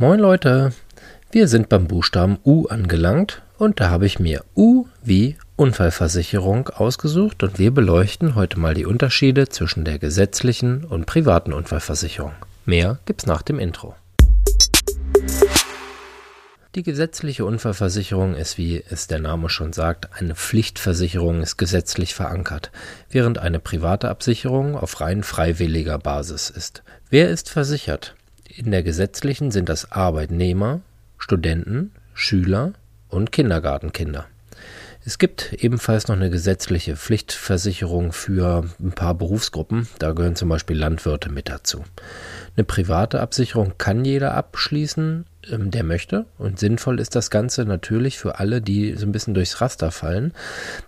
Moin Leute, wir sind beim Buchstaben U angelangt und da habe ich mir U wie Unfallversicherung ausgesucht und wir beleuchten heute mal die Unterschiede zwischen der gesetzlichen und privaten Unfallversicherung. Mehr gibt's nach dem Intro. Die gesetzliche Unfallversicherung ist, wie es der Name schon sagt, eine Pflichtversicherung, ist gesetzlich verankert, während eine private Absicherung auf rein freiwilliger Basis ist. Wer ist versichert? In der gesetzlichen sind das Arbeitnehmer, Studenten, Schüler und Kindergartenkinder. Es gibt ebenfalls noch eine gesetzliche Pflichtversicherung für ein paar Berufsgruppen. Da gehören zum Beispiel Landwirte mit dazu. Eine private Absicherung kann jeder abschließen, ähm, der möchte. Und sinnvoll ist das Ganze natürlich für alle, die so ein bisschen durchs Raster fallen.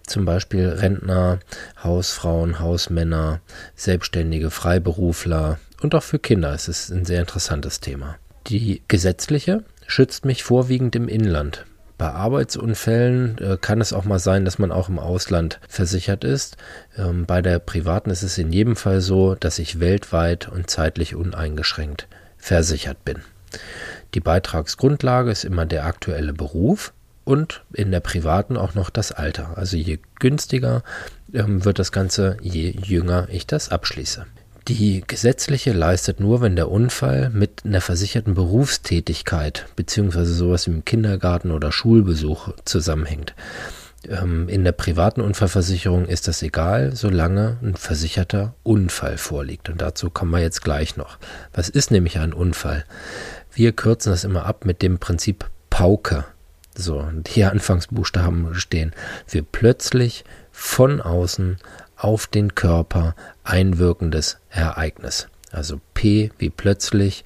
Zum Beispiel Rentner, Hausfrauen, Hausmänner, Selbstständige, Freiberufler und auch für Kinder. Es ist ein sehr interessantes Thema. Die gesetzliche schützt mich vorwiegend im Inland. Bei Arbeitsunfällen äh, kann es auch mal sein, dass man auch im Ausland versichert ist. Ähm, bei der privaten ist es in jedem Fall so, dass ich weltweit und zeitlich uneingeschränkt versichert bin. Die Beitragsgrundlage ist immer der aktuelle Beruf und in der privaten auch noch das Alter. Also je günstiger ähm, wird das Ganze, je jünger ich das abschließe. Die gesetzliche leistet nur, wenn der Unfall mit einer versicherten Berufstätigkeit beziehungsweise sowas wie im Kindergarten oder Schulbesuch zusammenhängt. Ähm, in der privaten Unfallversicherung ist das egal, solange ein versicherter Unfall vorliegt. Und dazu kommen wir jetzt gleich noch. Was ist nämlich ein Unfall? Wir kürzen das immer ab mit dem Prinzip Pauke. So, und hier Anfangsbuchstaben stehen für plötzlich von außen auf den Körper einwirkendes Ereignis. Also P wie plötzlich,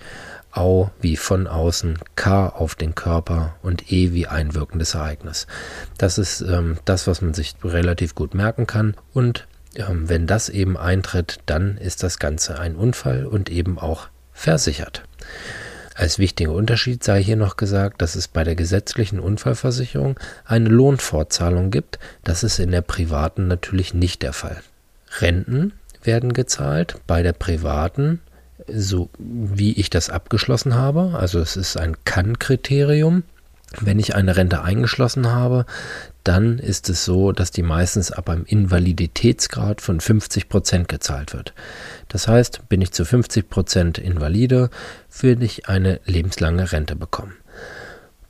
Au wie von außen, K auf den Körper und E wie einwirkendes Ereignis. Das ist ähm, das, was man sich relativ gut merken kann. Und ähm, wenn das eben eintritt, dann ist das Ganze ein Unfall und eben auch versichert. Als wichtiger Unterschied sei hier noch gesagt, dass es bei der gesetzlichen Unfallversicherung eine Lohnfortzahlung gibt. Das ist in der privaten natürlich nicht der Fall. Renten werden gezahlt, bei der privaten, so wie ich das abgeschlossen habe. Also es ist ein Kann-Kriterium. Wenn ich eine Rente eingeschlossen habe, dann ist es so, dass die meistens ab einem Invaliditätsgrad von 50 Prozent gezahlt wird. Das heißt, bin ich zu 50 Prozent invalide, würde ich eine lebenslange Rente bekommen.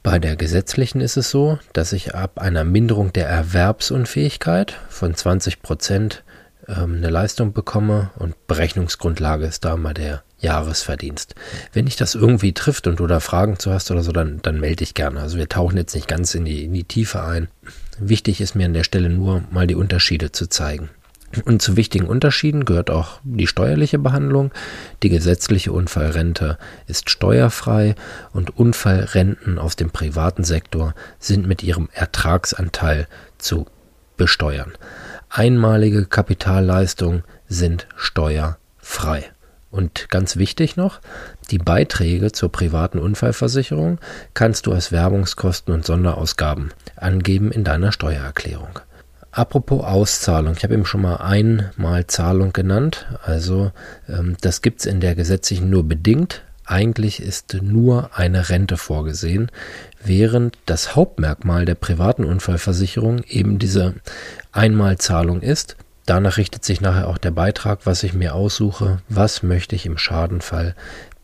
Bei der gesetzlichen ist es so, dass ich ab einer Minderung der Erwerbsunfähigkeit von 20 Prozent ähm, eine Leistung bekomme und Berechnungsgrundlage ist da mal der Jahresverdienst. Wenn dich das irgendwie trifft und du da Fragen zu hast oder so, dann, dann melde dich gerne. Also wir tauchen jetzt nicht ganz in die, in die Tiefe ein. Wichtig ist mir an der Stelle nur mal die Unterschiede zu zeigen. Und zu wichtigen Unterschieden gehört auch die steuerliche Behandlung. Die gesetzliche Unfallrente ist steuerfrei und Unfallrenten aus dem privaten Sektor sind mit ihrem Ertragsanteil zu besteuern. Einmalige Kapitalleistungen sind steuerfrei. Und ganz wichtig noch, die Beiträge zur privaten Unfallversicherung kannst du als Werbungskosten und Sonderausgaben angeben in deiner Steuererklärung. Apropos Auszahlung, ich habe eben schon mal einmal Zahlung genannt, also ähm, das gibt es in der gesetzlichen nur bedingt. Eigentlich ist nur eine Rente vorgesehen, während das Hauptmerkmal der privaten Unfallversicherung eben diese Einmalzahlung ist. Danach richtet sich nachher auch der Beitrag, was ich mir aussuche, was möchte ich im Schadenfall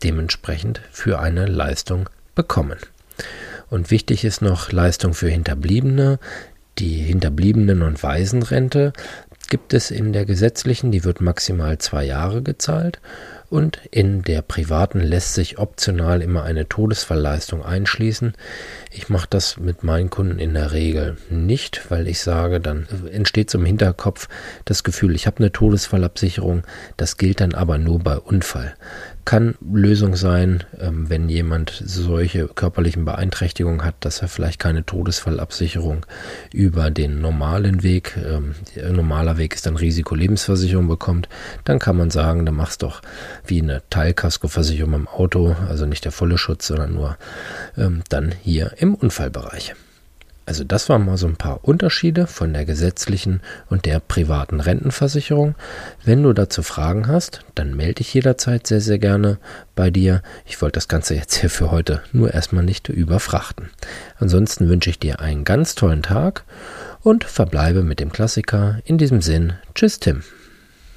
dementsprechend für eine Leistung bekommen. Und wichtig ist noch Leistung für Hinterbliebene. Die Hinterbliebenen- und Waisenrente gibt es in der gesetzlichen, die wird maximal zwei Jahre gezahlt und in der privaten lässt sich optional immer eine Todesfallleistung einschließen. Ich mache das mit meinen Kunden in der Regel nicht, weil ich sage, dann entsteht zum Hinterkopf das Gefühl, ich habe eine Todesfallabsicherung, das gilt dann aber nur bei Unfall kann Lösung sein, ähm, wenn jemand solche körperlichen Beeinträchtigungen hat, dass er vielleicht keine Todesfallabsicherung über den normalen Weg, ähm, normaler Weg ist dann Risikolebensversicherung bekommt, dann kann man sagen, dann machst doch wie eine Teilkaskoversicherung im Auto, also nicht der volle Schutz, sondern nur ähm, dann hier im Unfallbereich. Also das waren mal so ein paar Unterschiede von der gesetzlichen und der privaten Rentenversicherung. Wenn du dazu Fragen hast, dann melde dich jederzeit sehr, sehr gerne bei dir. Ich wollte das Ganze jetzt hier für heute nur erstmal nicht überfrachten. Ansonsten wünsche ich dir einen ganz tollen Tag und verbleibe mit dem Klassiker. In diesem Sinn, tschüss Tim.